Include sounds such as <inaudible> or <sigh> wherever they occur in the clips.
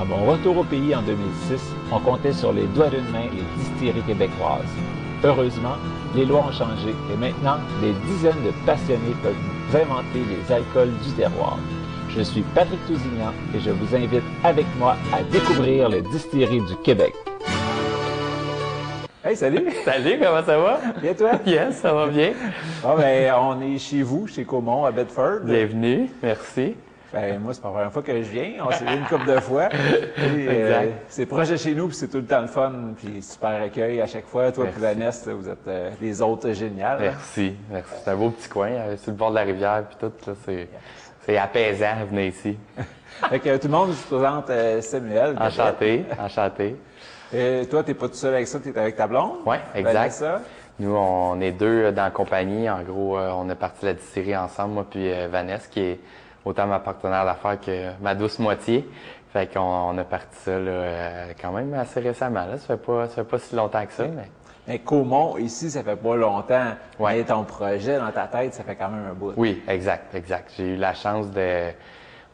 À mon retour au pays en 2006, on comptait sur les doigts d'une main les distilleries québécoises. Heureusement, les lois ont changé et maintenant, des dizaines de passionnés peuvent inventer les alcools du terroir. Je suis Patrick Tousignan et je vous invite avec moi à découvrir les distilleries du Québec. Hey, salut! <laughs> Salut, comment ça va? Bien toi? Yes, ça va bien. Bon, ben, on est chez vous, chez Comont, à Bedford. Bienvenue, merci. Ben, moi, c'est pas la première fois que je viens. On s'est vu une couple de fois. <laughs> Et, euh, c'est proche de chez nous, puis c'est tout le temps le fun, puis super accueil à chaque fois. Toi, puis Vanessa, vous êtes euh, des autres géniales. Merci, merci. C'est un beau petit coin, euh, sur le bord de la rivière, puis tout. Là, c'est, c'est apaisant, venir ici. <laughs> fait que tout le monde se présente euh, Samuel. Enchanté, enchanté. Et toi, t'es pas tout seul avec ça, t'es avec ta blonde? Oui, exact. Vanessa? Nous, on est deux dans la compagnie. En gros, on est parti la distillerie ensemble, moi puis Vanessa, qui est autant ma partenaire d'affaires que ma douce moitié. Fait qu'on on a parti ça là, quand même assez récemment. Là. Ça fait pas ça fait pas si longtemps que ça, mais. Mais Comont, ici, ça fait pas longtemps. Ouais. Mais ton projet dans ta tête, ça fait quand même un bout. Oui, exact, exact. J'ai eu la chance de,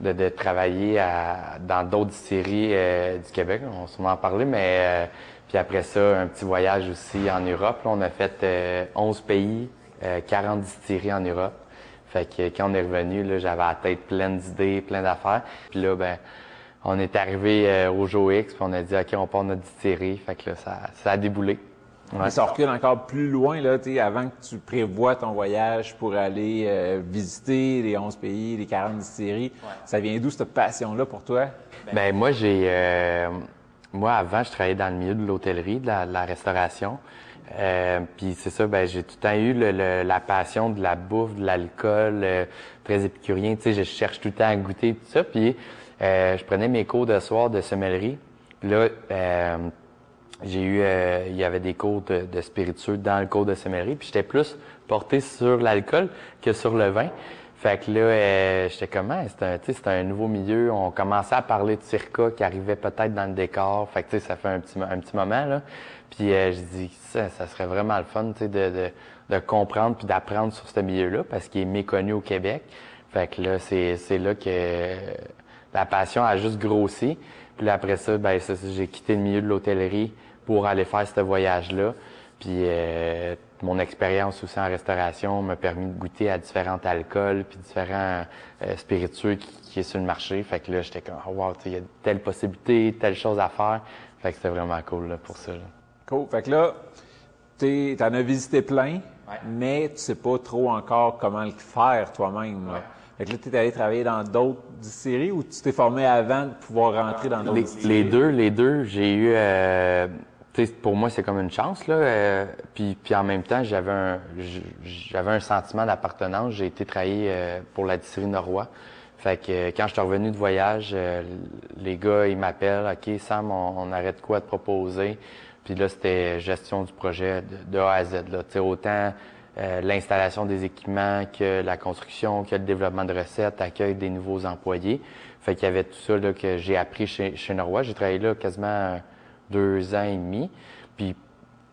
de, de travailler à, dans d'autres distilleries euh, du Québec. On va sûrement en parler, mais euh, puis après ça, un petit voyage aussi en Europe. Là, on a fait euh, 11 pays, 40 distilleries en Europe. Fait que quand on est revenu, là, j'avais la tête pleine d'idées, plein d'affaires. Puis là, ben, on est arrivé euh, au Joe X, puis on a dit OK, on part notre distillerie. Fait que là, ça, ça a déboulé. Ouais. ça recule encore plus loin, là, avant que tu prévois ton voyage pour aller euh, visiter les 11 pays, les 40 distilleries. Ouais. Ça vient d'où cette passion-là pour toi? Ben, moi, j'ai... Euh, moi, avant, je travaillais dans le milieu de l'hôtellerie, de, de la, restauration. Euh, puis c'est ça, ben j'ai tout le temps eu le, le, la passion de la bouffe, de l'alcool, euh, très épicurien. Tu sais, je cherche tout le temps à goûter tout ça. Puis euh, je prenais mes cours de soir de sommellerie. Là, j'ai eu, il y avait des cours de, de, spiritueux dans le cours de sommellerie. Puis j'étais plus porté sur l'alcool que sur le vin. Fait que là, j'étais comment? C'était un, un nouveau milieu. On commençait à parler de circa qui arrivait peut-être dans le décor. Fait que tu sais, ça fait un petit, un petit moment là. Puis euh, je dis ça, ça serait vraiment le fun, tu sais, de, de, de, comprendre puis d'apprendre sur ce milieu-là parce qu'il est méconnu au Québec. Fait que là, c'est, c'est là que la passion a juste grossi. Puis après ça, ben j'ai quitté le milieu de l'hôtellerie pour aller faire ce voyage-là. Puis euh, mon expérience aussi en restauration m'a permis de goûter à différents alcools puis différents euh, spiritueux qui, qui, est sur le marché. Fait que là, j'étais comme, oh, wow, il y a telle possibilité, telle chose à faire. Fait que c'était vraiment cool là, pour ça. Là. Cool. Fait que là, tu en as visité plein, ouais. mais tu sais pas trop encore comment le faire toi-même. Ouais. Fait que là, tu es allé travailler dans d'autres séries ou tu t'es formé avant de pouvoir rentrer dans d'autres les, les deux, les deux. J'ai eu... Euh, pour moi, c'est comme une chance. Là, euh, puis, puis en même temps, j'avais un, j'avais un sentiment d'appartenance. J'ai été travailler euh, pour la distillerie Norrois. Fait que quand je suis revenu de voyage, euh, les gars, ils m'appellent. OK, Sam, on, on arrête quoi de proposer? Puis là, c'était gestion du projet de, A à Z. Là. autant euh, l'installation des équipements que la construction, que le développement de recettes, accueil des nouveaux employés. Fait qu'il y avait tout ça là, que j'ai appris chez, chez. J'ai travaillé là quasiment deux ans et demi. Puis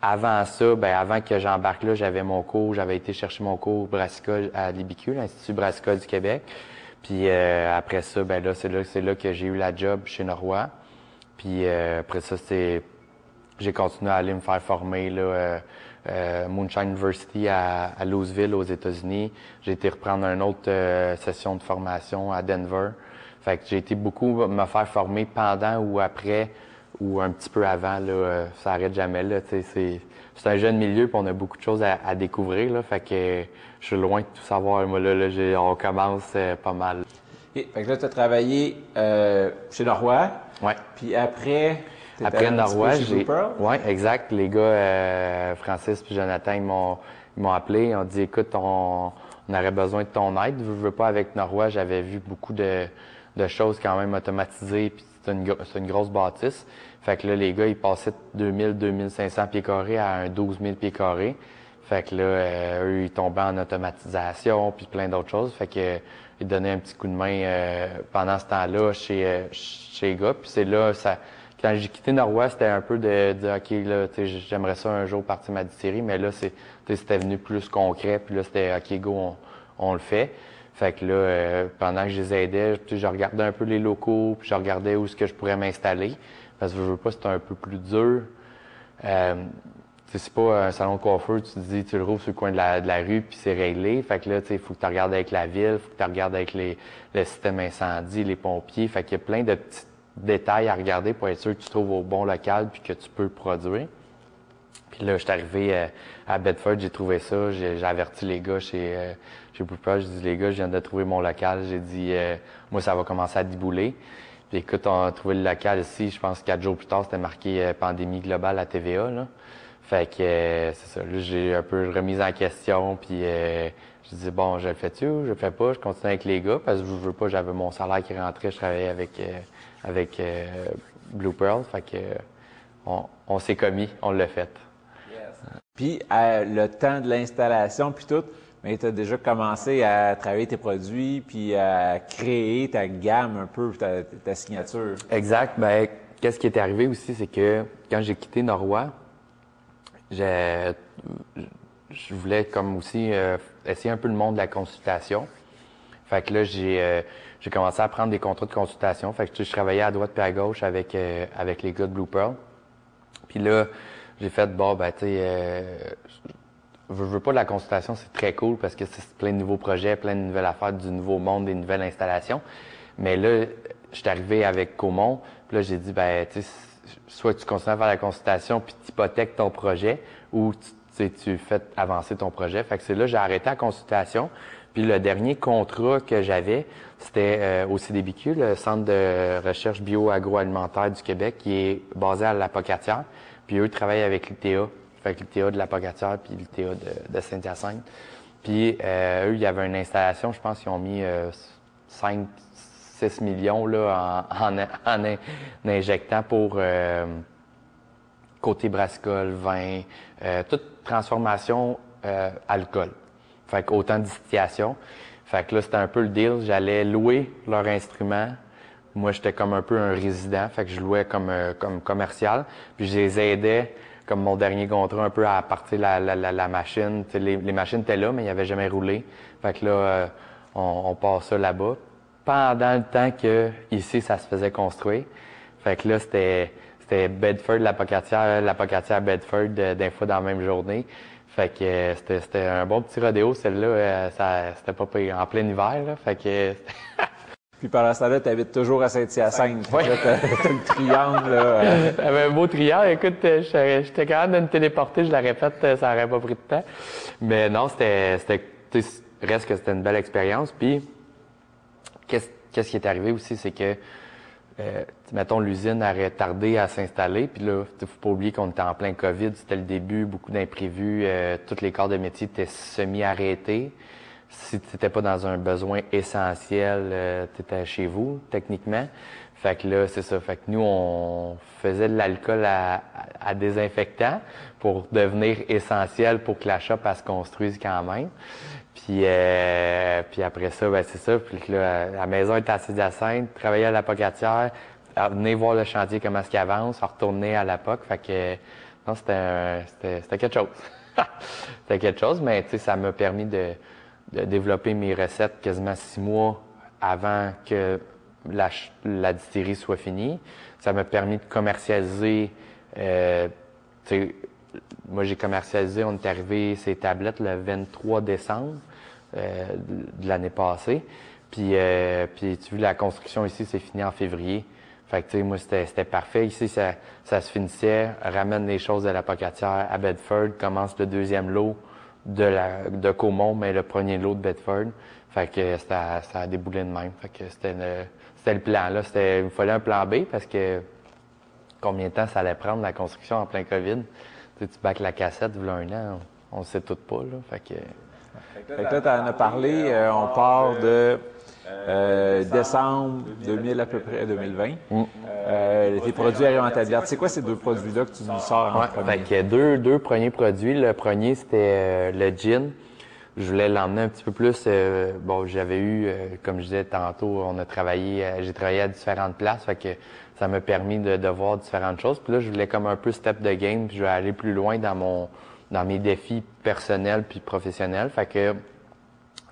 avant ça, ben avant que j'embarque là, j'avais mon cours, j'avais été chercher mon cours brassicole à l'IBQ, l'Institut brassicole du Québec. Puis euh, après ça, ben là, c'est là, là que j'ai eu la job chez Norrois. Puis euh, après ça, c'est j'ai continué à aller me faire former là, euh, euh, Moonshine University à, à, Louisville aux États-Unis. J'ai été reprendre une autre euh, session de formation à Denver. Fait que j'ai été beaucoup me faire former pendant ou après ou un petit peu avant, là, ça arrête jamais. Là, c'est, c'est un jeune milieu, puis on a beaucoup de choses à, découvrir. Là, fait que je suis loin de tout savoir. Moi, là, là on commence pas mal. Fait que là, tu as travaillé chez Norrois. Ouais. Puis après, après Norrois, j'ai. Oui, exact. Les gars, euh, Francis et Jonathan, ils m'ont, ils m'ont appelé. Ils ont dit écoute, on, on aurait besoin de ton aide. Je veux pas avec Norrois, j'avais vu beaucoup de, de choses quand même automatisées. Puis c'est une, c'est une grosse bâtisse. Fait que là, les gars, ils passaient 2000, 2500 pieds carrés à un 12 000 pieds carrés. Fait que là, euh, eux, ils tombaient en automatisation, puis plein d'autres choses. Fait que ils donnaient un petit coup de main euh, pendant ce temps-là chez, euh, chez les gars. Puis c'est là, ça, quand j'ai quitté Nord-Ouest, c'était un peu de, de OK, là, j'aimerais ça un jour partir ma distillerie, mais là, c'était venu plus concret, puis là, c'était OK, go, on, le fait. Fait que là, euh, pendant que je les aidais, je regardais un peu les locaux, puis je regardais où est-ce que je pourrais m'installer. Parce que je veux pas, c'était un peu plus dur. Euh, c'est pas un salon de coiffeur, tu te dis, tu le rouvres sur le coin de la, rue, puis c'est réglé. Fait que là, il faut que tu regardes avec la ville, faut que tu regardes avec les, le système incendie, les pompiers. Fait qu'il y a plein de petites détails à regarder pour être sûr que tu trouves au bon local puis que tu peux produire. Puis là, je suis arrivé euh, à Bedford, j'ai trouvé ça, j'ai averti les gars chez, euh, chez j'ai dit les gars, je viens de trouver mon local, j'ai dit euh, moi ça va commencer à débouler. Puis écoute, on a trouvé le local ici, je pense quatre jours plus tard, c'était marqué pandémie globale à TVA. Là. Fait que c'est ça, là j'ai un peu remis en question, puis je dis bon, je le fais-tu ou je le fais pas, je continue avec les gars parce que je veux pas, j'avais mon salaire qui rentrait, je travaillais avec avec euh, Blue Pearl. Fait que on, s'est commis, on l'a fait. Puis le temps de l'installation, puis tout, mais tu as déjà commencé à travailler tes produits, puis à créer ta gamme un peu, ta, signature. Exact. Ben, qu'est-ce qui est arrivé aussi, c'est que quand j'ai quitté Norrois, je voulais comme aussi euh, essayer un peu le monde de la consultation. Fait que là, j'ai euh, j'ai commencé à prendre des contrats de consultation. Fait que je travaillais à droite puis à gauche avec euh, avec les gars de Blue Pearl. Puis là, j'ai fait bon ben tu sais euh, je veux pas de la consultation, c'est très cool parce que c'est plein de nouveaux projets, plein de nouvelles affaires, du nouveau monde, des nouvelles installations. Mais là, je suis arrivé avec Comon, puis là j'ai dit ben tu sais soit tu continues à faire la consultation puis tu hypothèques ton projet ou tu, tu fais avancer ton projet. Fait que c'est là j'ai arrêté la consultation. Puis le dernier contrat que j'avais, c'était euh, au CDBQ, le Centre de recherche bio-agroalimentaire du Québec, qui est basé à la Pocatière. Puis eux travaillent avec l'ITA, fait l'ITA de la puis l'ITA de, Saint-Hyacinthe. Puis euh, eux, il y avait une installation, je pense qu'ils ont mis 5, euh, 6 millions là, en, en, injectant pour côté brassicole, vin, toute transformation alcool. Fait qu'autant de distillation. Fait que là, c'était un peu le deal. J'allais louer leur instrument. Moi, j'étais comme un peu un résident. Fait que je louais comme, euh, comme commercial. Puis je les aidais, comme mon dernier contrat, un peu à partir la, la, la, machine. Les, les, machines étaient là, mais ils n'avaient jamais roulé. Fait que là, euh, on, on ça là-bas. Pendant le temps que ici, ça se faisait construire. Fait que là, c'était c'était Bedford, la pocatière, la pocatière Bedford, euh, d'un fois dans la même journée. Fait que euh, c'était un bon petit rodéo, celle-là. Euh, ça c'était pas en plein hiver, là. Fait que. <laughs> Puis pendant ce temps-là, tu habites toujours à Saint-Hyacinthe. Oui. T'as le triangle, là. Euh. <laughs> un beau triangle. Écoute, j'étais capable de me téléporter, je l'aurais fait, ça aurait pas pris de temps. Mais non, c'était, c'était, reste que c'était une belle expérience. Puis, qu'est-ce, qu'est-ce qui est arrivé aussi, c'est que euh, mettons, l'usine aurait tardé à s'installer. Puis là, faut pas oublier qu'on était en plein COVID, c'était le début, beaucoup d'imprévus, euh, tous les corps de métier étaient semi-arrêtés. Si tu n'étais pas dans un besoin essentiel, euh, tu étais chez vous, techniquement. Fait que là, c'est ça. Fait que nous, on faisait de l'alcool à, à, désinfectant pour devenir essentiel pour que la shop se construise quand même. Puis, euh, puis après ça, ben c'est ça. Puis là, la maison était assez adjacente, travailler à la pocatière, venir voir le chantier, comment est-ce qu'il avance, retourner à la POC. Fait que, non, c'était, c'était, quelque chose. <laughs> c'était quelque chose, mais tu sais, ça m'a permis de, de, développer mes recettes quasiment six mois avant que la, la distillerie soit finie. Ça m'a permis de commercialiser, euh, tu sais, moi, j'ai commercialisé, on est arrivé ces tablettes le 23 décembre euh, de l'année passée. Puis, euh, puis tu vois, la construction ici, c'est fini en février. Fait que, tu sais, moi, c'était parfait. Ici, ça, ça se finissait, ramène les choses de la pocatière à Bedford, commence le deuxième lot de, la, de Comont, mais le premier lot de Bedford. Fait que ça a déboulé de même. Fait que c'était le, le plan. Là, c'était, il fallait un plan B parce que combien de temps ça allait prendre la construction en plein COVID? Tu, sais, tu bacs la cassette, il un an, on sait tout pas. Là. Fait que, fait que là, tu en as parlé, euh, on part de euh, décembre 2000 à peu près, 2020. Mm. Euh, tes produits arrivent en verte. C'est quoi ces deux produits-là que tu nous sors en ouais, premier? Fait que deux, deux premiers produits. Le premier, c'était le gin. Je voulais l'emmener un petit peu plus. bon, j'avais eu, comme je disais tantôt, on a travaillé, j'ai travaillé à différentes places. Fait que ça m'a permis de, de, voir différentes choses. Puis là, je voulais comme un peu step de game, puis je vais aller plus loin dans mon dans mes défis personnels puis professionnels. Fait que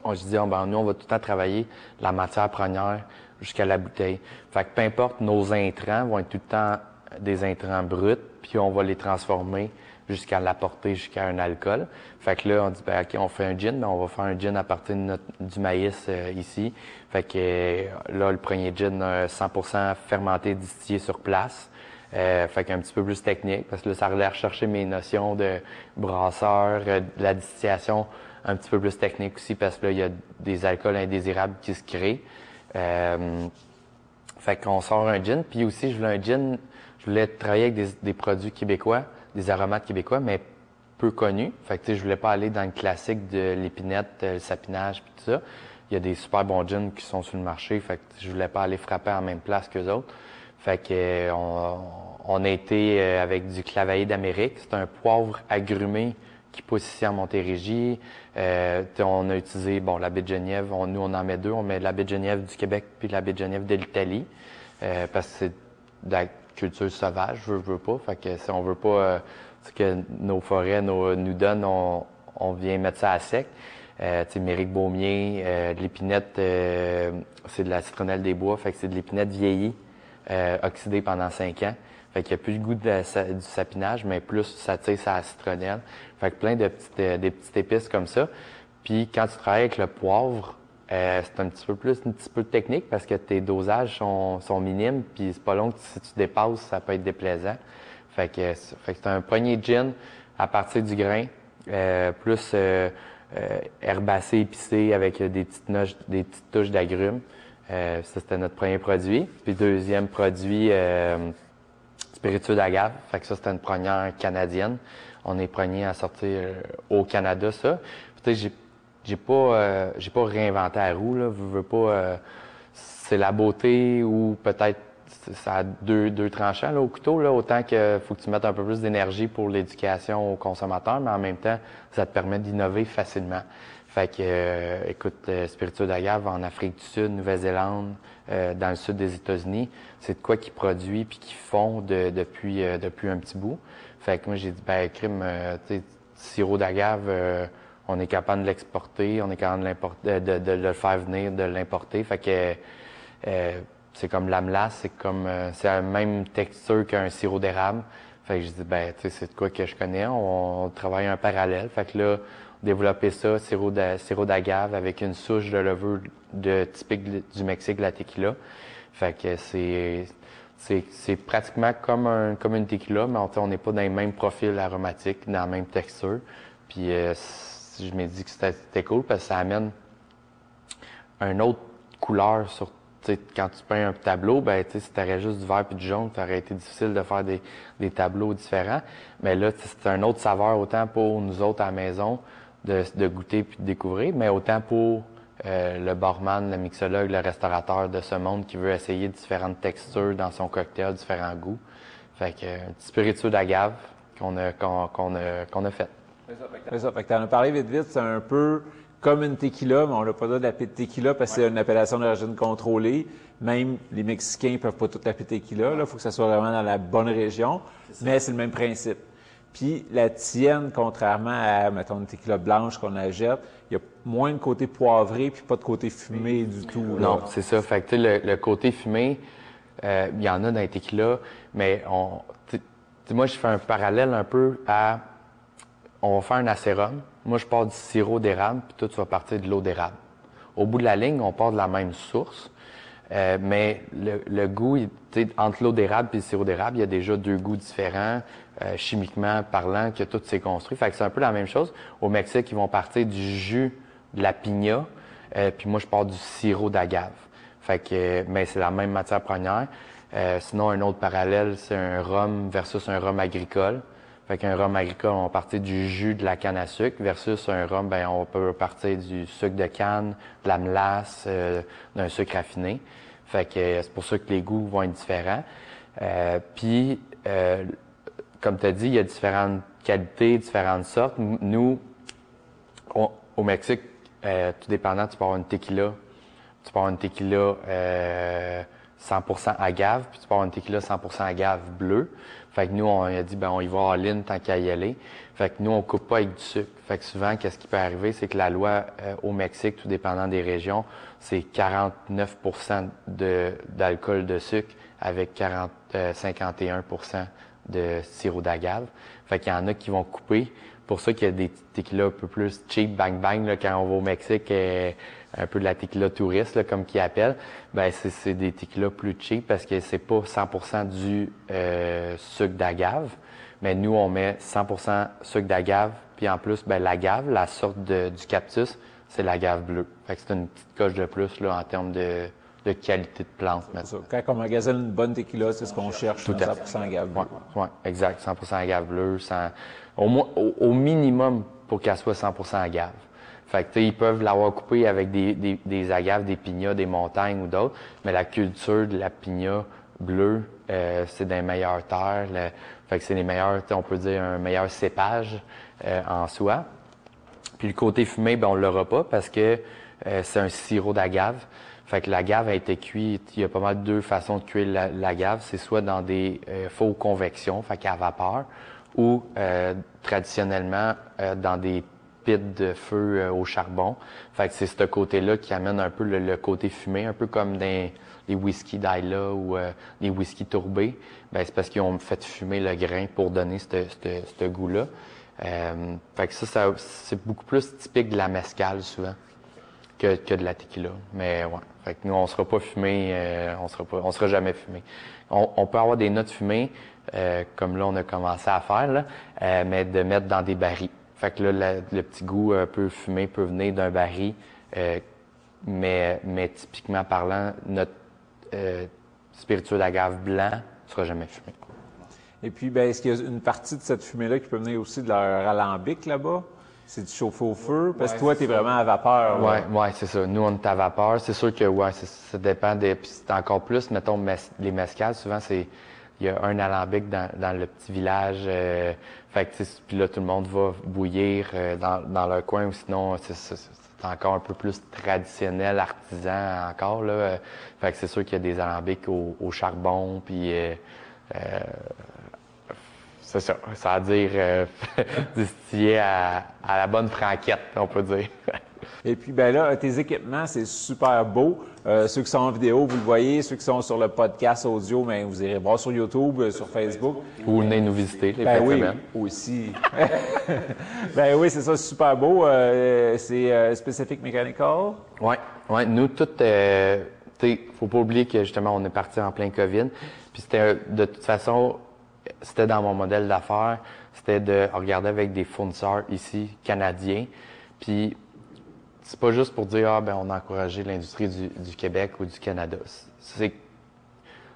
on se dit, oh, ben, nous, on va tout le temps travailler la matière première jusqu'à la bouteille. Fait que peu importe, nos intrants vont être tout le temps des intrants bruts, puis on va les transformer jusqu'à l'apporter jusqu'à un alcool. Fait que là, on dit, ben, OK, on fait un gin, mais on va faire un gin à partir du maïs euh, ici. Fait que euh, là, le premier gin, 100% fermenté, distillé sur place. Euh, fait qu'un petit peu plus technique, parce que là, ça allait rechercher mes notions de brasseur, euh, de la distillation un petit peu plus technique aussi, parce que là, il y a des alcools indésirables qui se créent. Euh, fait qu'on sort un gin, puis aussi, je voulais un gin, je voulais travailler avec des, produits québécois, des aromates québécois, mais peu connus. Fait que, tu sais, je voulais pas aller dans le classique de l'épinette, le sapinage, puis tout ça. Il y a des super bons gins qui sont sur le marché, fait que je voulais pas aller frapper en même place qu'eux autres. Fait que euh, on, on, a été euh, avec du clavaillé d'Amérique. C'est un poivre agrumé qui pousse ici en Montérégie. Euh, on a utilisé bon la baie de Genève. Nous on en met deux. On met la baie de Genève du Québec puis la baie de Genève de l'Italie euh, parce que c'est de la culture sauvage. Je veux, veux pas. Fait que si on veut pas ce que nos forêts nous donnent, on, on, vient mettre ça à sec. Euh, Mérique Baumier, euh, l'épinette, c'est de la citronnelle des bois, fait que c'est de l'épinette vieillie euh, oxydé pendant cinq ans. Fait qu'il n'y a plus le goût du sapinage, mais plus ça tire sa citronnelle. Fait que plein de petites, euh, des petites épices comme ça. Puis quand tu travailles avec le poivre, euh, c'est un petit peu plus, un petit peu technique parce que tes dosages sont, sont minimes, puis c'est pas long que si tu dépasses, ça peut être déplaisant. Fait que, c'est un poignet de gin à partir du grain, euh, plus euh, herbacé, épicé avec des petites, noches, des petites touches d'agrumes. Euh, ça, c'était notre premier produit. Puis deuxième produit, euh, spiritueux d'agave. Fait que ça, c'était une première canadienne. On est premier à sortir euh, au Canada, ça. Peut-être j'ai j'ai pas euh, pas réinventé la roue là. Je veux pas. c'est la beauté ou peut-être ça a deux, deux tranchants là, au couteau. Là, autant que faut que tu mettes un peu plus d'énergie pour l'éducation aux consommateurs, mais en même temps, ça te permet d'innover facilement. Fait que, euh, écoute, euh, Spiritueux d'agave en Afrique du Sud, Nouvelle-Zélande, euh, dans le sud des États-Unis, c'est de quoi qu'ils produisent puis qu'ils font depuis depuis un petit bout. Fait que moi j'ai dit ben crime, tu sais, sirop d'agave, on est capable de l'exporter, on est capable de, de, de, le faire venir, de l'importer. Fait que c'est comme l'amlas, c'est comme c'est la même texture qu'un sirop d'érable. Fait que je dis ben tu sais c'est de quoi que je connais, on, on travaille un parallèle. Fait que là développer ça, sirop d'agave avec une souche de levure de typique du Mexique, la tequila. Fait que c'est c'est pratiquement comme un comme une tequila, mais on n'est pas dans les mêmes profils aromatiques, dans la même texture. Puis euh, je me dis que c'était cool parce que ça amène une autre couleur sur quand tu peins un tableau, ben si tu aurais juste du vert puis du jaune, ça aurait été difficile de faire des, des tableaux différents. Mais là, c'est un autre saveur autant pour nous autres à la maison de, de goûter puis de découvrir, mais autant pour euh, le barman, le mixologue, le restaurateur de ce monde qui veut essayer différentes textures dans son cocktail, différents goûts. Fait que un petit spiritueux d'agave qu'on a, qu'on, a, qu'on a fait. C'est ça. Fait que t'en as parlé vite vite, c'est un peu comme une tequila, mais on n'a pas droit d'appeler tequila parce que c'est une appellation d'origine contrôlée. Même les Mexicains peuvent pas tout l'appeler tequila. Il faut que ça soit vraiment dans la bonne région. Mais c'est le même principe. Puis la tienne, contrairement à, mettons, une tequila blanche qu'on achète, il y a moins de côté poivré puis pas de côté fumé du tout. Non, c'est ça. Fait que le, le côté fumé, euh, il y en a dans les tequila, mais on, moi je fais un parallèle un peu à, on va faire un acérum. Moi je pars du sirop d'érable puis toi tu vas partir de l'eau d'érable. Au bout de la ligne, on part de la même source. Euh, mais le, le goût, il- tu sais, entre l'eau d'érable et le sirop d'érable, il y a déjà deux goûts différents, euh, chimiquement parlant, que tout s'est construit. Fait que c'est un peu la même chose. Au Mexique, ils vont partir du jus de la piña, euh, puis moi, je pars du sirop d'agave. Fait que, euh, mais c'est la même matière première. Euh, sinon, un autre parallèle, c'est un rhum versus un rhum agricole. Fait qu'un rhum agricole, on va partir du jus de la canne à sucre versus un rhum, ben, on peut partir du sucre de canne, de la mélasse, euh, d'un sucre raffiné. Fait que c'est pour ça que les goûts vont être différents. Euh, Puis, comme tu as dit, il y a différentes qualités, différentes sortes. Nous, au Mexique, euh, tout dépendant, tu peux avoir une tequila, tu peux avoir une tequila euh, 100% agave, puis tu peux avoir une tequila 100% agave bleue. Fait que nous, on a dit, ben, on y va en ligne tant qu'à y aller. Fait que nous, on coupe pas avec du sucre. Fait que souvent, qu'est-ce qui peut arriver, c'est que la loi euh, au Mexique, tout dépendant des régions, c'est 49 de, d'alcool de sucre avec 40, euh, 51 de sirop d'agave. Fait qu'il y en a qui vont couper. Pour ça qu'il y a des tequilas un peu plus cheap, bang bang, là, quand on va au Mexique, euh, un peu de la tequila touriste, là, comme qu'ils appellent. Ben, c'est, des tequilas plus cheap parce que c'est pas 100% du euh, sucre d'agave. Mais nous, on met 100% sucre d'agave. Puis en plus, ben, l'agave, la sorte de- du cactus, c'est l'agave bleue. Fait que c'est une petite coche de plus là, en termes de, de qualité de plante. Ça. Quand on magasine une bonne tequila, c'est ce qu'on cherche, Tout à 100% agave. Ouais, ouais, exact. 100% agave bleue. sans- au, moins, au, au minimum pour qu'elle soit 100% agave. Fait que, tu sais, ils peuvent l'avoir coupé avec des, des, des agaves, des pignats, des montagnes ou d'autres, mais la culture de la pigna bleue, euh, c'est des meilleures terres. le- fait que c'est les meilleurs, on peut dire un meilleur cépage euh, en soi. Puis le côté fumé, ben on l'aura pas parce que euh, c'est un sirop d'agave. Fait que l'agave a été cuite. Il y a pas mal deux façons de cuire la- l'agave. C'est soit dans des euh, faux convections, fait qu'à vapeur, ou euh, traditionnellement euh, dans des pits de feu euh, au charbon. Fait que c'est ce côté-là qui amène un peu le, le côté fumé, un peu comme dans les whisky d'Ayla ou euh, les whisky tourbés. Ben, c'est parce qu'ils ont fait fumer le grain pour donner ce goût-là. Euh, fait que ça, ça- c'est beaucoup plus typique de la mescale souvent que, que de la tequila. Mais ouais. Fait que nous, on sera pas fumé, euh, on sera pas, on sera jamais fumé. On, peut avoir des notes fumées, euh, comme là on a commencé à faire, euh, mais de mettre dans des barils. Fait que là, le petit goût un peu fumé peut venir d'un baril, mais, mais typiquement parlant, notre spiritueux d'agave blanc sera jamais fumé. Et puis, ben, est-ce qu'il y a une partie de cette fumée-là qui peut venir aussi de leur alambic là-bas? C'est du chauffe au feu? Parce que toi, tu es vraiment à vapeur. là. Ouais, ouais, c'est ça. Nous, on est à vapeur. C'est sûr que, ouais, ça, ça dépend des. Puis c'est encore plus, mettons, mes- les mescales, souvent, c'est. Il y a un alambic dans, dans le petit village. euh, fait que, tu sais, puis là, tout le monde va bouillir euh, dans, dans leur coin, ou sinon, c'est, c'est- c'est encore un peu plus traditionnel, artisan encore, là. Fait que c'est sûr qu'il y a des alambics au, au charbon, puis. euh, euh, c'est ça, ça veut dire euh, <laughs> à, à la bonne franquette, on peut dire. <laughs> Et puis, ben là, tes équipements, c'est super beau. Euh, ceux qui sont en vidéo, vous le voyez. Ceux qui sont sur le podcast audio, ben, vous irez voir sur YouTube, euh, sur Facebook. Ou venez nous visiter les Ben oui, semaine. aussi. <laughs> ben oui, c'est ça, super beau. Euh, c'est Specific Mechanical. Ouais, ouais. Nous, tout, tu sais, faut pas oublier que justement, on est parti en plein COVID. Puis c'était, de toute façon, c'était dans mon modèle d'affaires, c'était de regarder avec des fournisseurs ici, canadiens. Puis c'est pas juste pour dire, ah, ben, on a encouragé l'industrie du, Québec ou du Canada. C'est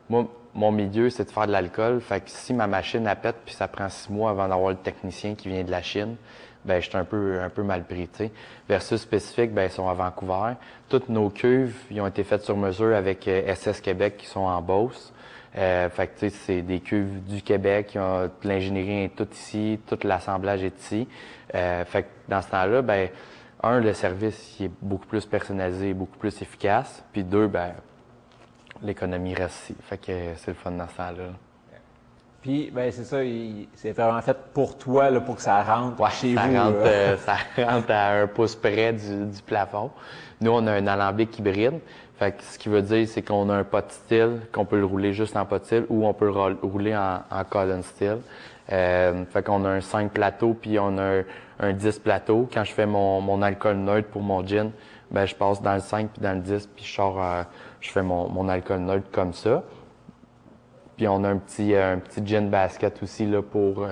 moi, mon milieu, c'est de faire de l'alcool. Fait que si ma machine a pète puis ça prend six mois avant d'avoir le technicien qui vient de la Chine, ben je suis un peu un peu mal pris, tu sais. Versus spécifique, ben ils sont à Vancouver. Toutes nos cuves, ils ont été faites sur mesure avec euh, SS Québec qui sont en Beauce. Euh, fait que c'est des cuves du Québec, l'ingénierie est toute ici, tout l'assemblage est ici. Euh, fait que dans ce temps-là, ben un, le service il est beaucoup plus personnalisé, beaucoup plus efficace. Puis deux, ben l'économie reste ici. Fait que c'est le fun dans ce temps-là. Puis, ben c'est ça, c'est vraiment fait pour toi, là, pour que ça rentre Ouais, chez ça, vous. rentre, euh, ça <laughs> rentre à un pouce près du, du plafond. Nous, on a un alambic hybride. Fait que ce qui veut dire, c'est qu'on a un pot style, qu'on peut le rouler juste en pot style, ou on peut le ro- rouler en, en column style. Euh, fait qu'on a un 5 plateaux, puis on a un, un 10 plateaux. Quand je fais mon, mon alcool neutre pour mon gin, ben, je passe dans le 5 puis dans le 10, puis je sors, je fais mon, mon alcool neutre comme ça. Puis on a un petit, un petit gin basket aussi là, pour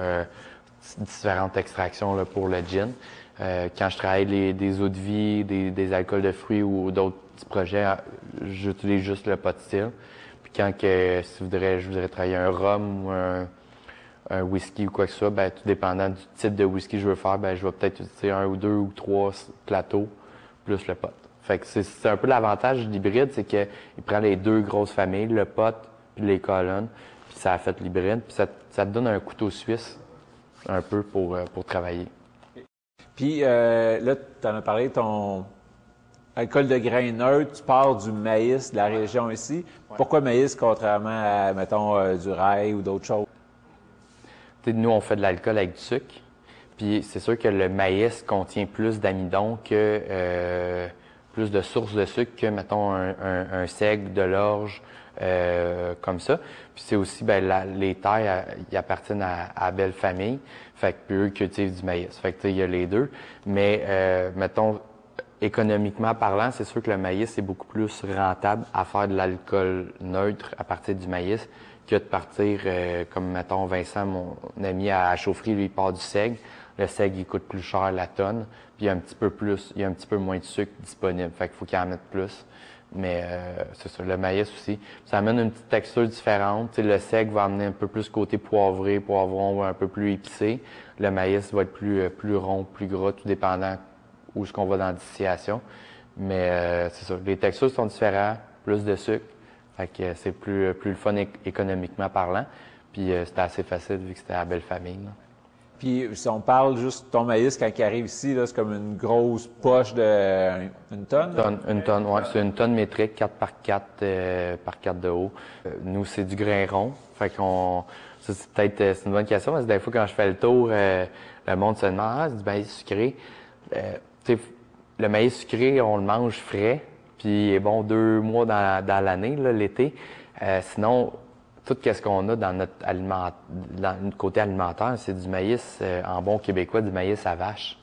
différentes extractions là, pour le gin. quand je travaille des eaux de vie, des, des alcools de fruits ou d'autres petits projets, j'utilise juste le pot style. Puis quand que, si je voudrais, je voudrais travailler un rhum ou un, un whisky ou quoi que ce soit, ben, tout dépendant du type de whisky que je veux faire, ben, je vais peut-être utiliser un ou deux ou trois plateaux plus le pot. Fait que c'est un peu l'avantage de l'hybride, c'est qu'il prend les deux grosses familles, le pot puis les colonnes, puis ça a fait l'hybride, puis ça, ça, te donne un couteau suisse un peu pour, euh, pour travailler. Puis euh, là, tu en as parlé, ton alcool de grain neutre, tu pars du maïs de la région ici. Pourquoi maïs contrairement à, mettons, euh, du rail ou d'autres choses? nous, on fait de l'alcool avec du sucre. Puis c'est sûr que le maïs contient plus d'amidon que euh, plus de sources de sucre que, mettons, un, un, seigle, de l'orge, euh, comme ça. Puis c'est aussi, ben, les terres, ils appartiennent à, à belle famille. Fait que eux cultivent du maïs. Fait que il y a les deux. Mais euh, mettons, économiquement parlant, c'est sûr que le maïs est beaucoup plus rentable à faire de l'alcool neutre à partir du maïs que de partir, euh, comme mettons Vincent, mon ami à chaufferie, lui, il part du seigle. Le seigle, il coûte plus cher la tonne, puis il y a un petit peu plus, il y a un petit peu moins de sucre disponible. Fait qu'il faut qu'il en mette plus. Mais euh, c'est ça, le maïs aussi. Ça amène une petite texture différente. le seigle va amener un peu plus côté poivré, poivron, un peu plus épicé. Le maïs va être plus, euh, plus rond, plus gras, tout dépendant où ce qu'on va dans la. Mais c'est ça, les textures sont différentes, plus de sucre. Fait que c'est plus, plus le fun économiquement parlant. Puis euh, c'était assez facile vu que c'était la belle famille. Puis si on parle juste ton maïs quand il arrive ici, c'est comme une grosse poche de une tonne. une tonne, ouais, c'est une tonne métrique, 4 par 4 euh, par 4 de haut. Euh, nous, c'est du grain rond. Fait qu'on. Ça, c'est peut-être c'est une bonne question, parce que des fois quand je fais le tour, le monde se demande Ah, c'est du maïs sucré. le maïs sucré, on le mange frais puis bon, deux mois dans, l'année, l'été. Euh, sinon, tout ce qu'on a dans notre aliment, dans notre côté alimentaire, c'est du maïs euh, en bon québécois, du maïs à vache.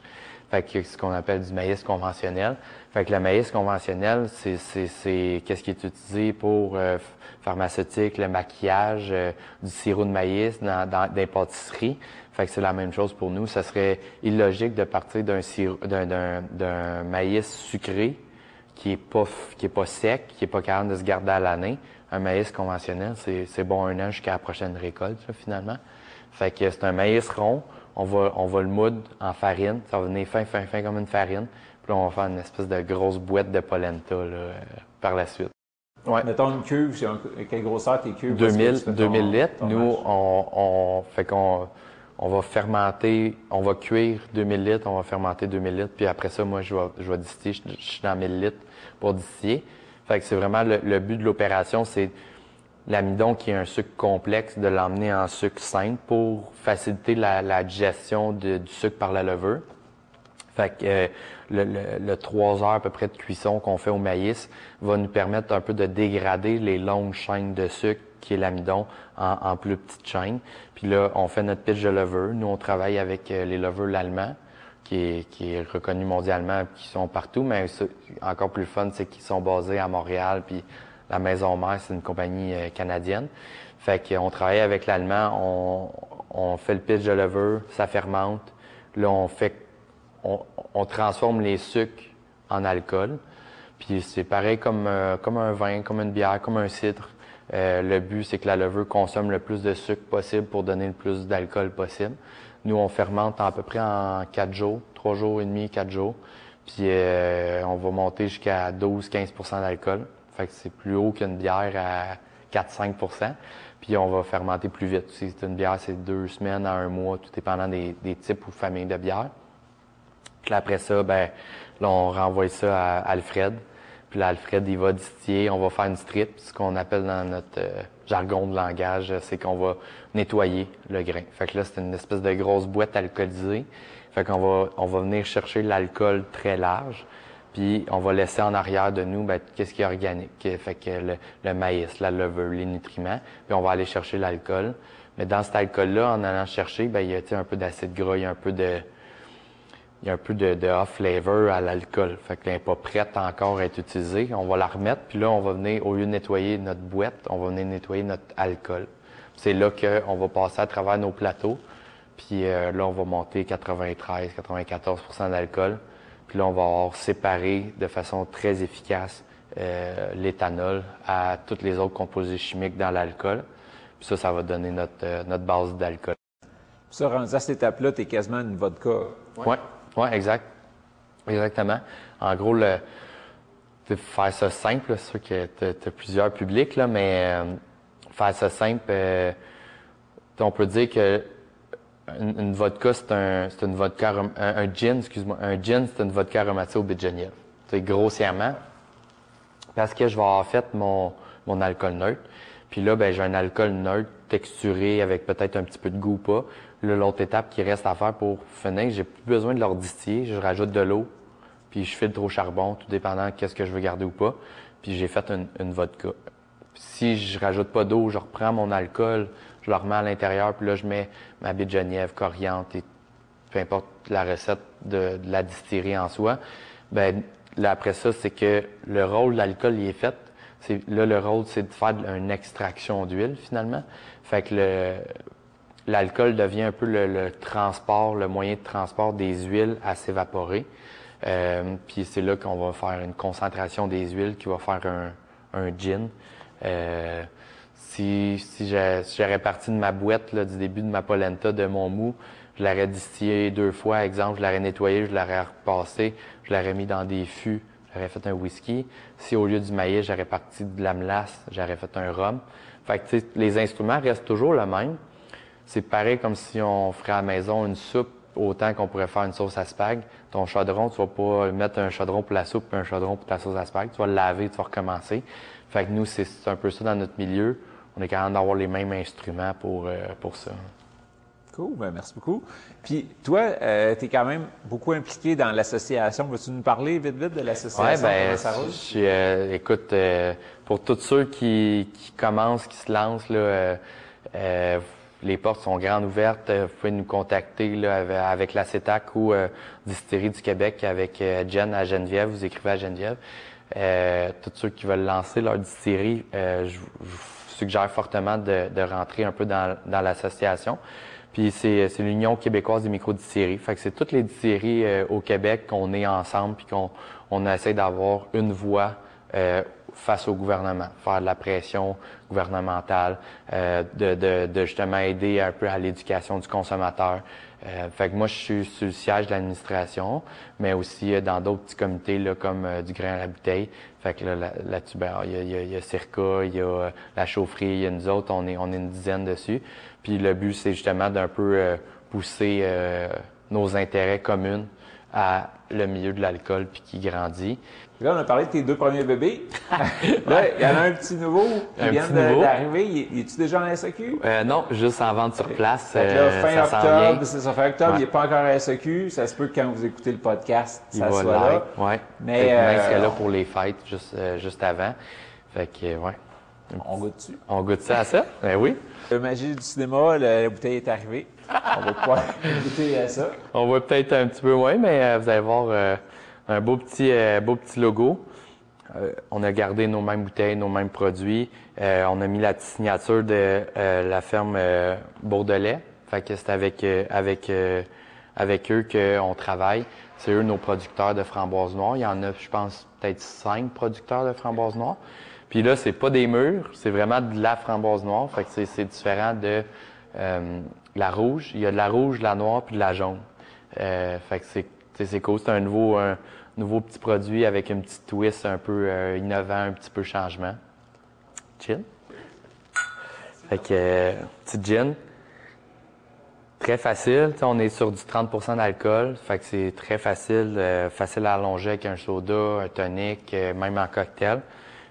Fait que ce qu'on appelle du maïs conventionnel. Fait que le maïs conventionnel, c'est c'est qu'est-ce qui est utilisé pour euh, pharmaceutique, le maquillage, euh, du sirop de maïs dans, dans des pâtisseries. Fait que c'est la même chose pour nous. Ça serait illogique de partir d'un d'un maïs sucré qui est pas qui est pas sec, qui est pas capable de se garder à l'année. Un maïs conventionnel, c'est bon un an jusqu'à la prochaine récolte, finalement. Fait que c'est un maïs rond. On va, on va le moudre en farine. Ça va venir fin, fin, fin comme une farine. Puis là, on va faire une espèce de grosse boîte de polenta là, euh, par la suite. Ouais. Mettons une cuve, quelle grosseur tes cuves? 2000, 2000 litres. Nous, on, on fait qu'on on va fermenter, on va cuire 2000 litres, on va fermenter 2000 litres, puis après ça, moi, je vais, je vais distiller, je, suis dans 1000 litres pour distiller. Fait que c'est vraiment le, but de l'opération, c'est l'amidon qui est un sucre complexe, de l'emmener en sucre simple pour faciliter la, digestion du sucre par la levure. Fait que euh, le, le, 3 heures à peu près de cuisson qu'on fait au maïs va nous permettre un peu de dégrader les longues chaînes de sucre qui est l'amidon en, plus petites chaînes. Puis là, on fait notre pitch de levure. Nous, on travaille avec euh, les levures allemands, qui est, qui est reconnu mondialement, qui sont partout, mais encore plus fun, c'est qu'ils sont basés à Montréal, puis la Maison Mère, c'est une compagnie euh, canadienne. Fait qu'on travaille avec l'allemand, on, on fait le pitch de levure, ça fermente. Là, on fait, on, on transforme les sucres en alcool. Puis c'est pareil comme, euh, comme un vin, comme une bière, comme un cidre. Euh, le but, c'est que la levure consomme le plus de sucre possible pour donner le plus d'alcool possible. Nous, on fermente à peu près en quatre jours, trois jours et demi, quatre jours. Puis euh, on va monter jusqu'à 12-15% d'alcool. Fait que c'est plus haut qu'une bière à 4-5% Puis on va fermenter plus vite. Si c'est une bière, c'est deux semaines à un mois, tout dépendant des, des types ou familles de bières. Puis après ça, ben là, on renvoie ça à Alfred. Puis là, Alfred, il va distiller, on va faire une strip. Ce qu'on appelle dans notre euh, jargon de langage, c'est qu'on va nettoyer le grain. Fait que là, c'est une espèce de grosse boîte alcoolisée. Fait qu'on va, on va venir chercher l'alcool très large. Puis on va laisser en arrière de nous, ben, qu'est-ce qui est organique? Fait que le, maïs, la levure, les nutriments. Puis on va aller chercher l'alcool. Mais dans cet alcool-là, en allant chercher, ben, il y a un peu d'acide gras, il y a un peu de il y a un peu de, de off flavor à l'alcool. Fait qu'elle n'est pas prête encore à être utilisée. On va la remettre, puis là, on va venir, au lieu de nettoyer notre boîte, on va venir nettoyer notre alcool. C'est là qu'on va passer à travers nos plateaux. Puis euh, là, on va monter 93, 94% d'alcool. Puis là, on va avoir séparé de façon très efficace euh, l'éthanol à toutes les autres composés chimiques dans l'alcool. Puis ça, ça va donner notre, euh, notre base d'alcool. Ça, rendu à cette étape-là, tu es quasiment une vodka. Oui, ouais, exact. Exactement. En gros, le, faire ça simple, c'est sûr que tu as, plusieurs publics, là, mais faire ça simple, on peut dire que une, vodka, c'est un, une vodka, un, un gin, excuse-moi, un gin, c'est une vodka aromatisée au de C'est grossièrement. Parce que je vais avoir fait mon, mon alcool neutre. Puis là, ben, j'ai un alcool neutre texturé avec peut-être un petit peu de goût pas. L'autre étape qui reste à faire pour finir, j'ai plus besoin de leur distiller. Je rajoute de l'eau, puis je filtre au charbon, tout dépendant qu'est-ce que je veux garder ou pas. Puis j'ai fait une, vodka. si je rajoute pas d'eau, je reprends mon alcool, je le remets à l'intérieur, puis là, je mets ma baie de coriandre, et peu importe la recette de, la distillerie en soi. Ben là, après ça, c'est que le rôle de l'alcool il est fait. Là, le rôle, c'est de faire une extraction d'huile, finalement. Fait que le, l'alcool devient un peu le, transport, le moyen de transport des huiles à s'évaporer. Euh, puis c'est là qu'on va faire une concentration des huiles qui va faire un, un gin. Euh, si, si j'aurais parti de ma boîte là, du début de ma polenta, de mon mou, je l'aurais distillé deux fois, exemple, je l'aurais nettoyé, je l'aurais repassé, je l'aurais mis dans des fûts, j'aurais fait un whisky. Si au lieu du maïs, j'aurais parti de la melasse, j'aurais fait un rhum. Fait que, les instruments restent toujours le même. C'est pareil comme si on ferait à la maison une soupe autant qu'on pourrait faire une sauce à spag. Ton chaudron, tu vas pas mettre un chaudron pour la soupe et un chaudron pour ta sauce à spag. Tu vas le laver, tu vas recommencer. Fait que nous, c'est un peu ça dans notre milieu on est capable d'avoir les mêmes instruments pour, euh, pour ça. Cool, ben merci beaucoup. Puis toi, euh, tu es quand même beaucoup impliqué dans l'association. Veux-tu nous parler vite vite de l'association? Oui, ben, je, euh, écoute, pour tous ceux qui, qui, commencent, qui se lancent, là, les portes sont grandes ouvertes. Vous pouvez nous contacter avec, la CETAC ou Distillerie du Québec avec Jen à Geneviève. Vous écrivez à Geneviève. tous ceux qui veulent lancer leur distillerie, je, je suggère fortement de, rentrer un peu dans, l'association. Puis c'est, l'Union québécoise des micro-distilleries. Fait que c'est toutes les distilleries euh, au Québec qu'on est ensemble puis qu'on on essaie d'avoir une voix euh, face au gouvernement, faire de la pression gouvernementale, euh, de, de, justement aider un peu à l'éducation du consommateur. Euh, fait que moi, je suis sur le siège de l'administration, mais aussi dans d'autres petits comités là, comme du grain à la bouteille. Fait que là, là-dessus, il y a, il y a Circa, il y a la chaufferie, il y a nous autres, on est, on est une dizaine dessus. Puis le but, c'est justement d'un peu pousser nos intérêts communs à le milieu de l'alcool puis qui grandit. Là, on a parlé de tes deux premiers bébés. <laughs> là, il y en a un petit nouveau qui vient d'arriver. Il est-tu déjà en SAQ? Euh, non, juste en vente sur place. là, euh, fin octobre, c'est ça, fin octobre, il n'est pas encore en SAQ. Ça se peut que quand vous écoutez le podcast, ça soit là. Ouais. Mais euh, là pour les fêtes juste, euh, juste avant. Fait que, ouais. On goûte dessus. On goûte ça à ça? Ben oui. Le magie du cinéma, la bouteille est arrivée. <laughs> On va pouvoir goûter à ça. On va peut-être un petit peu moins, mais euh, vous allez voir euh, un beau petit, euh, beau petit logo. on a gardé nos mêmes bouteilles, nos mêmes produits. on a mis la signature de la ferme Bordelais. Fait que c'est avec avec avec eux qu'on travaille. C'est eux nos producteurs de framboises noires. Il y en a, je pense, peut-être cinq producteurs de framboises noires. Puis là, c'est pas des murs, c'est vraiment de la framboise noire. Fait que c'est différent de euh, la rouge. Il y a de la rouge, de la noire puis de la jaune. Euh, fait que c'est c'est cool. C'est un nouveau nouveau petit produit avec un petit twist un peu euh, innovant, un petit peu changement. Chill. Fait que euh, petit gin. Très facile. on est sur du 30% d'alcool. Fait que c'est très facile, euh, facile à allonger avec un soda, un tonic, même en cocktail.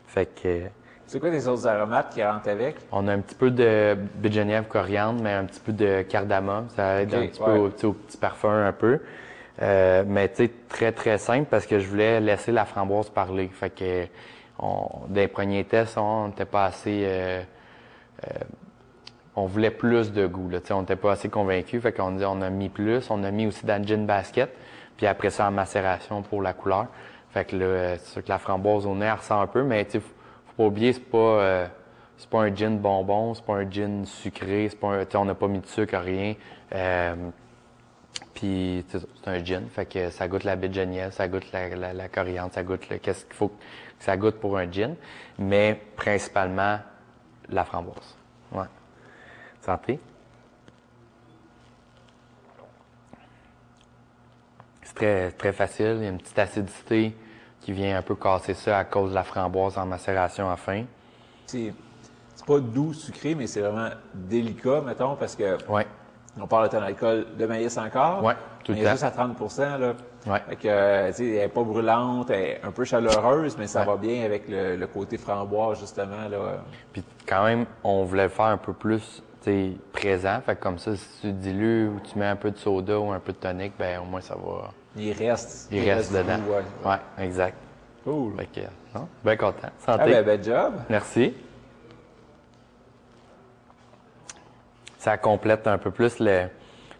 Fait que. C'est quoi les autres aromates qui rentrent avec? On a un petit peu de Genièvre coriandre, mais un petit peu de cardamome. Ça aide un petit peu au, petit parfum un peu. Euh, mais tu très très simple parce que je voulais laisser la framboise parler. Fait que on, des premiers tests, on n'était pas assez. Euh, euh, on voulait plus de goût. Là. On n'était pas assez convaincus. Fait qu'on dit on a mis plus. On a mis aussi dans le gin basket. Puis après ça, en macération pour la couleur. Fait que là, c'est sûr que la framboise au nez, ressent un peu, mais tu faut, faut pas oublier, c'est pas, euh, c'est pas un gin bonbon, c'est pas un gin sucré, c'est pas un, on n'a pas mis de sucre, rien. Euh, puis c'est un gin, fait que ça goûte la baie de genièvre, ça goûte la, la, la coriandre, ça goûte le qu'est-ce qu'il faut que ça goûte pour un gin, mais principalement la framboise. Ouais. Santé. C'est très, très facile. Il y a une petite acidité qui vient un peu casser ça à cause de la framboise en macération à fin. C'est pas doux, sucré, mais c'est vraiment délicat, mettons, parce que Ouais. On parle de ton alcool de maïs encore? Ouais, tout le mais temps. juste à 30 là. Ouais. Fait que, euh, tu sais, elle est pas brûlante, elle est un peu chaleureuse, mais ça Ouais. va bien avec le, le côté framboise, justement, là. Puis quand même, on voulait le faire un peu plus tu présent. Fait que comme ça, si tu dilues ou tu mets un peu de soda ou un peu de tonic, ben au moins ça va. Il reste. Il reste dedans. goût, ouais. Ouais, exact. Cool. Fait que, non, bien content. Ah Santé. ben, ben job. Merci. Ça complète un peu plus le-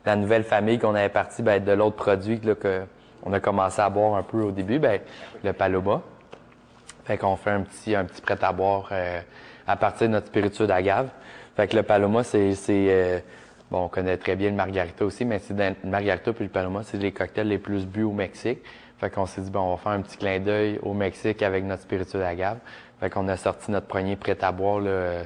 la nouvelle famille qu'on avait partie ben, de l'autre produit là, que on a commencé à boire un peu au début, ben, le Paloma. Fait qu'on fait un petit, un petit prêt à boire euh, à partir de notre spiritueux d'agave. Fait que le Paloma, c'est, euh, bon, on connaît très bien le Margarita aussi, mais c'est le Margarita puis le Paloma, c'est les cocktails les plus bu au Mexique. Fait qu'on s'est dit, bon, on va faire un petit clin d'œil au Mexique avec notre spiritueux d'agave. Fait qu'on a sorti notre premier prêt à boire, là,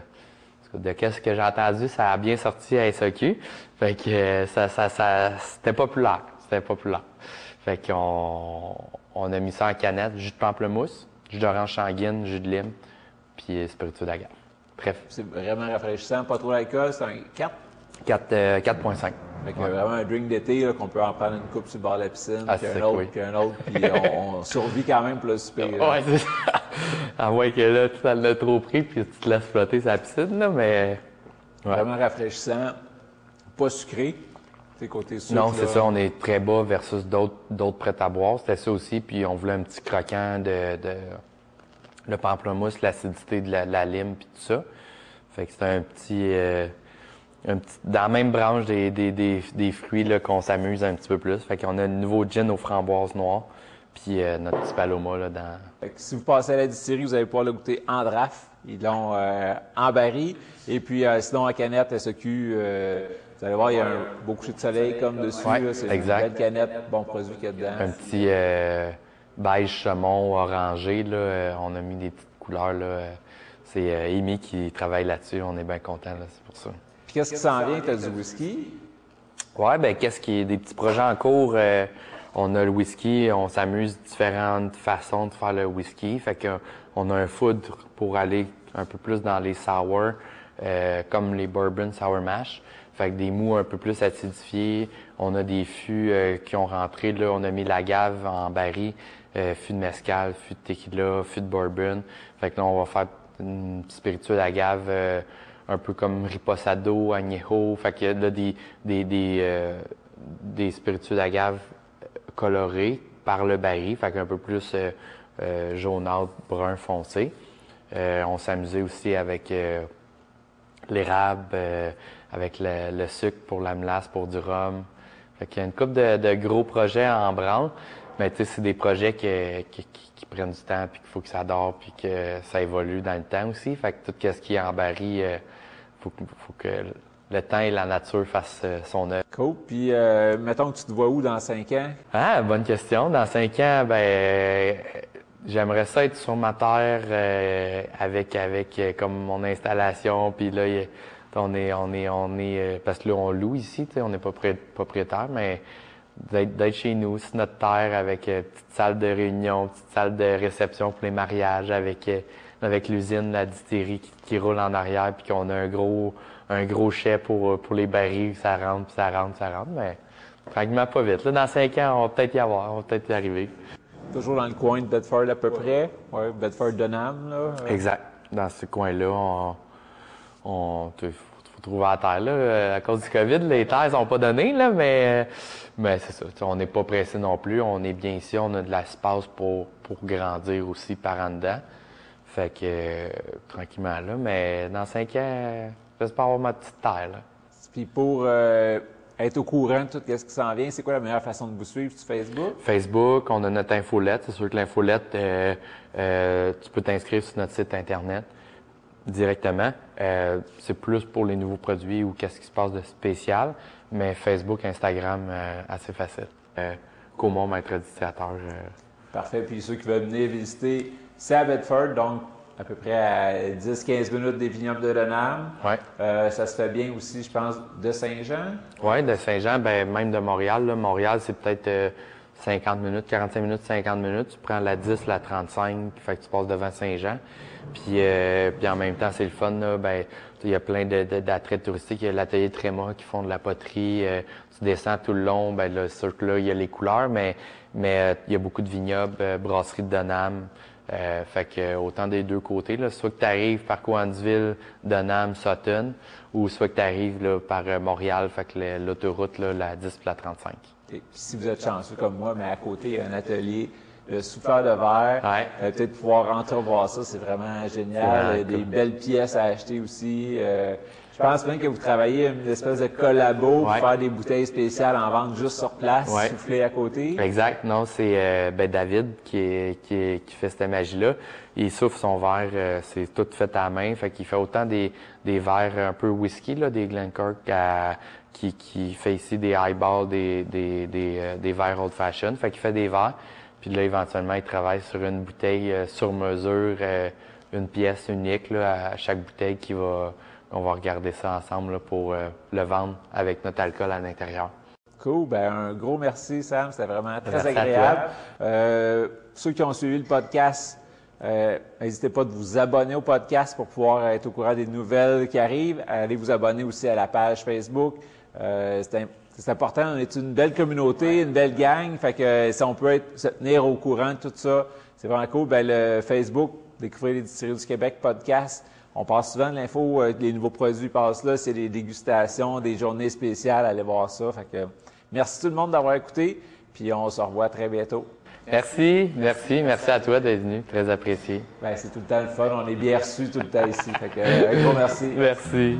de qu'est-ce que j'ai entendu, ça a bien sorti à SAQ. Fait que euh, ça, ça, ça, c'était populaire. C'était populaire. Fait qu'on on a mis ça en canette, jus de pamplemousse, jus d'orange sanguine, jus de lime, puis euh, spiritueux d'agave. Bref, C'est vraiment rafraîchissant, pas trop d'alcool, c'est un 4. 4, euh, 4.5. Fait que vraiment un drink d'été, qu'on peut en prendre une coupe sur le bord de la piscine, Ah, puis un autre, oui. puis un autre, puis <laughs> on, on survit quand même pour le souper. Ouais, c'est ça. <laughs> À moins que là, tu en as trop pris puis tu te laisses flotter sa piscine, là, mais. Ouais. Vraiment rafraîchissant, pas sucré. C'est côté sucre. Non, c'est ça, on est très bas versus d'autres d'autres prêts à boire. C'était ça aussi, puis on voulait un petit croquant de, de le pamplemousse, l'acidité de la, la lime, puis tout ça. Fait que c'était un petit, euh, un petit dans la même branche des, des, des, des fruits là, qu'on s'amuse un petit peu plus. Fait qu'on a le nouveau gin aux framboises noires, puis euh, notre petit paloma là dans. Fait que si vous passez à la distillerie, vous allez pouvoir le goûter en draft. Ils l'ont euh, en baril. Et puis, euh, sinon, en canette, SEQ, euh, vous allez voir, il y a un beau coucher de soleil comme dessus. Ouais. C'est exact. une belle canette, bon produit qu'il y a dedans. Un petit euh, beige saumon orangé, là, euh, on a mis des petites couleurs. Là, euh, c'est euh, Amy qui travaille là-dessus, on est bien content, là, c'est pour ça. Qu'est-ce qui s'en vient? Tu as du whisky? Ouais, ben qu'est-ce qui est des petits projets en cours? euh, on a le whisky, on s'amuse différentes façons de faire le whisky. Fait que on a un foudre pour aller un peu plus dans les sour, euh, comme les bourbon sour mash. Fait que des mous un peu plus acidifiés. On a des fûts euh, qui ont rentré. Là, on a mis la gave en baril, euh, fût de mescal, fût de tequila, fût de bourbon. Fait que là, on va faire une spirituelle agave un peu comme riposado, añejo. Fait que là, des, des, des, euh, des spiritueux d'agave colorés par le baril, fait peu plus euh, euh, jaunâtre, brun foncé. On s'amusait aussi avec l'érable, avec le, le sucre pour la melasse, pour du rhum. Fait qu'il y a une couple de, gros projets en branle, mais tu sais, c'est des projets qui- qui prennent du temps, puis qu'il faut que ça dort, puis que ça évolue dans le temps aussi. Fait que tout ce qui est en baril, euh, faut, que- faut que le temps et la nature fassent euh, son œuvre. Cool. Puis, euh, mettons que tu te vois où dans cinq ans? Ah, bonne question. Dans cinq ans, ben, euh, j'aimerais ça être sur ma terre euh, avec avec comme mon installation. Puis là, il on est on est on est parce que là on loue ici, tu sais, on n'est pas propriétaire, mais d'être chez nous, c'est notre terre avec euh, petite salle de réunion, petite salle de réception pour les mariages, avec euh, avec l'usine, la distillerie qui, qui roule en arrière, puis qu'on a un gros un gros chai pour euh, pour les barils, ça rentre, puis ça rentre, ça rentre, mais Tranquillement, pas vite. Là, dans cinq ans, on va peut-être y avoir, on va peut-être y arriver. Toujours dans le coin de Bedford à peu près. Ouais, Bedford-Denham, là. Euh, Exact. Dans ce coin-là, on, on terre. Là. Euh, À cause du COVID, les terres sont pas données, là, mais, mais c'est ça. On n'est pas pressé non plus. On est bien ici. On a de l'espace pour, pour grandir aussi par en dedans. Fait que euh, tranquillement là. Mais dans cinq ans, Juste pour avoir ma petite terre. Là. Puis pour euh, être au courant de tout ce qui s'en vient, c'est quoi la meilleure façon de vous suivre sur Facebook? Facebook, on a notre infolette. C'est sûr que l'infolette, euh, tu peux t'inscrire sur notre site Internet directement. Euh, c'est plus pour les nouveaux produits ou qu'est-ce qui se passe de spécial. Mais Facebook, Instagram, euh, assez facile. Euh, Comment maître dictateur. euh, Parfait. Puis ceux qui veulent venir visiter, c'est à Bedford, donc à peu près à 10-15 minutes des vignobles de Renam. ouais. Euh, ça se fait bien aussi, je pense, de Saint-Jean. Oui, de Saint-Jean, ben même de Montréal. Là. Montréal, c'est peut-être euh, 50 minutes, 45 minutes, 50 minutes. Tu prends la 10, la 35, fait que tu passes devant Saint-Jean. Puis, euh, en même temps, c'est le fun. Là, ben, il y a plein d'attraits touristiques. Il y a l'atelier Tréma qui font de la poterie. euh, tu descends tout le long. Ben, là, sûr que là, il y a les couleurs, mais, mais euh, il y a beaucoup de vignobles, euh, brasserie de Donham. Euh, fait que autant des deux côtés, là, soit que tu arrives par Coansville, Donham, Sutton, ou soit que tu arrives par Montréal, fait que l'autoroute, la 10 puis la 35. Et si vous êtes chanceux comme moi, mais à côté, il y a un atelier de souffleur de verre. Ouais. Euh, Peut-être pouvoir rentrer voir ça, c'est vraiment génial. vraiment a des belles pièces à acheter aussi. Euh, je pense même que vous travaillez une espèce de collabo pour Ouais. faire des bouteilles spéciales en vente juste sur place, Ouais. soufflées à côté. Exact. Non, c'est euh, ben, David qui, est, qui, est- qui fait cette magie-là. Il souffle son verre, euh, c'est tout fait à la main. Fait qu'il fait autant des, des verres un peu whisky, là, des Glencork, à- qui, qui fait ici des highballs, des, des, des, euh, des verres old fashion. Fait qu'il fait des verres. Puis là, éventuellement, il travaille sur une bouteille euh, sur mesure, euh, une pièce unique là, à chaque bouteille qui va. On va regarder ça ensemble là, pour euh, le vendre avec notre alcool à l'intérieur. Cool. Ben, un gros merci, Sam. C'était vraiment très Merci agréable. ceux qui ont suivi le podcast, n'hésitez pas de vous abonner au podcast pour pouvoir être au courant des nouvelles qui arrivent. Allez vous abonner aussi à la page Facebook. C'est, c'est important. On est une belle communauté, une belle gang. Fait que euh, si on peut être, se tenir au courant de tout ça, c'est vraiment cool. Ben, le Facebook, Découvrir les distilleries du Québec podcast. On passe souvent de l'info, euh, les nouveaux produits passent là, c'est des dégustations, des journées spéciales, allez voir ça. Fait que, merci tout le monde d'avoir écouté, puis on se revoit très bientôt. Merci, merci, merci à toi d'être venu, très apprécié. Ben, c'est tout le temps le fun, on est bien reçus tout le temps ici. Fait que, euh, un gros merci. Merci.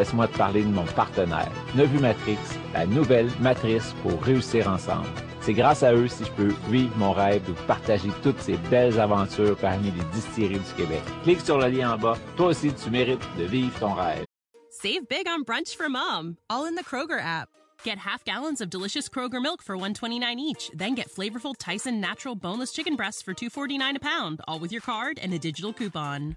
Laisse-moi te parler de mon partenaire, Nevu Matrix, la nouvelle matrice pour réussir ensemble. C'est grâce à eux si je peux vivre mon rêve de partager toutes ces belles aventures parmi les distilleries du Québec. Clique sur le lien en bas. Toi aussi, tu mérites de vivre ton rêve. Save big on brunch for mom, all in the Kroger app. Get half gallons of delicious Kroger milk for 129 each, then get flavorful Tyson natural boneless chicken breasts for 249 a pound, all with your card and a digital coupon.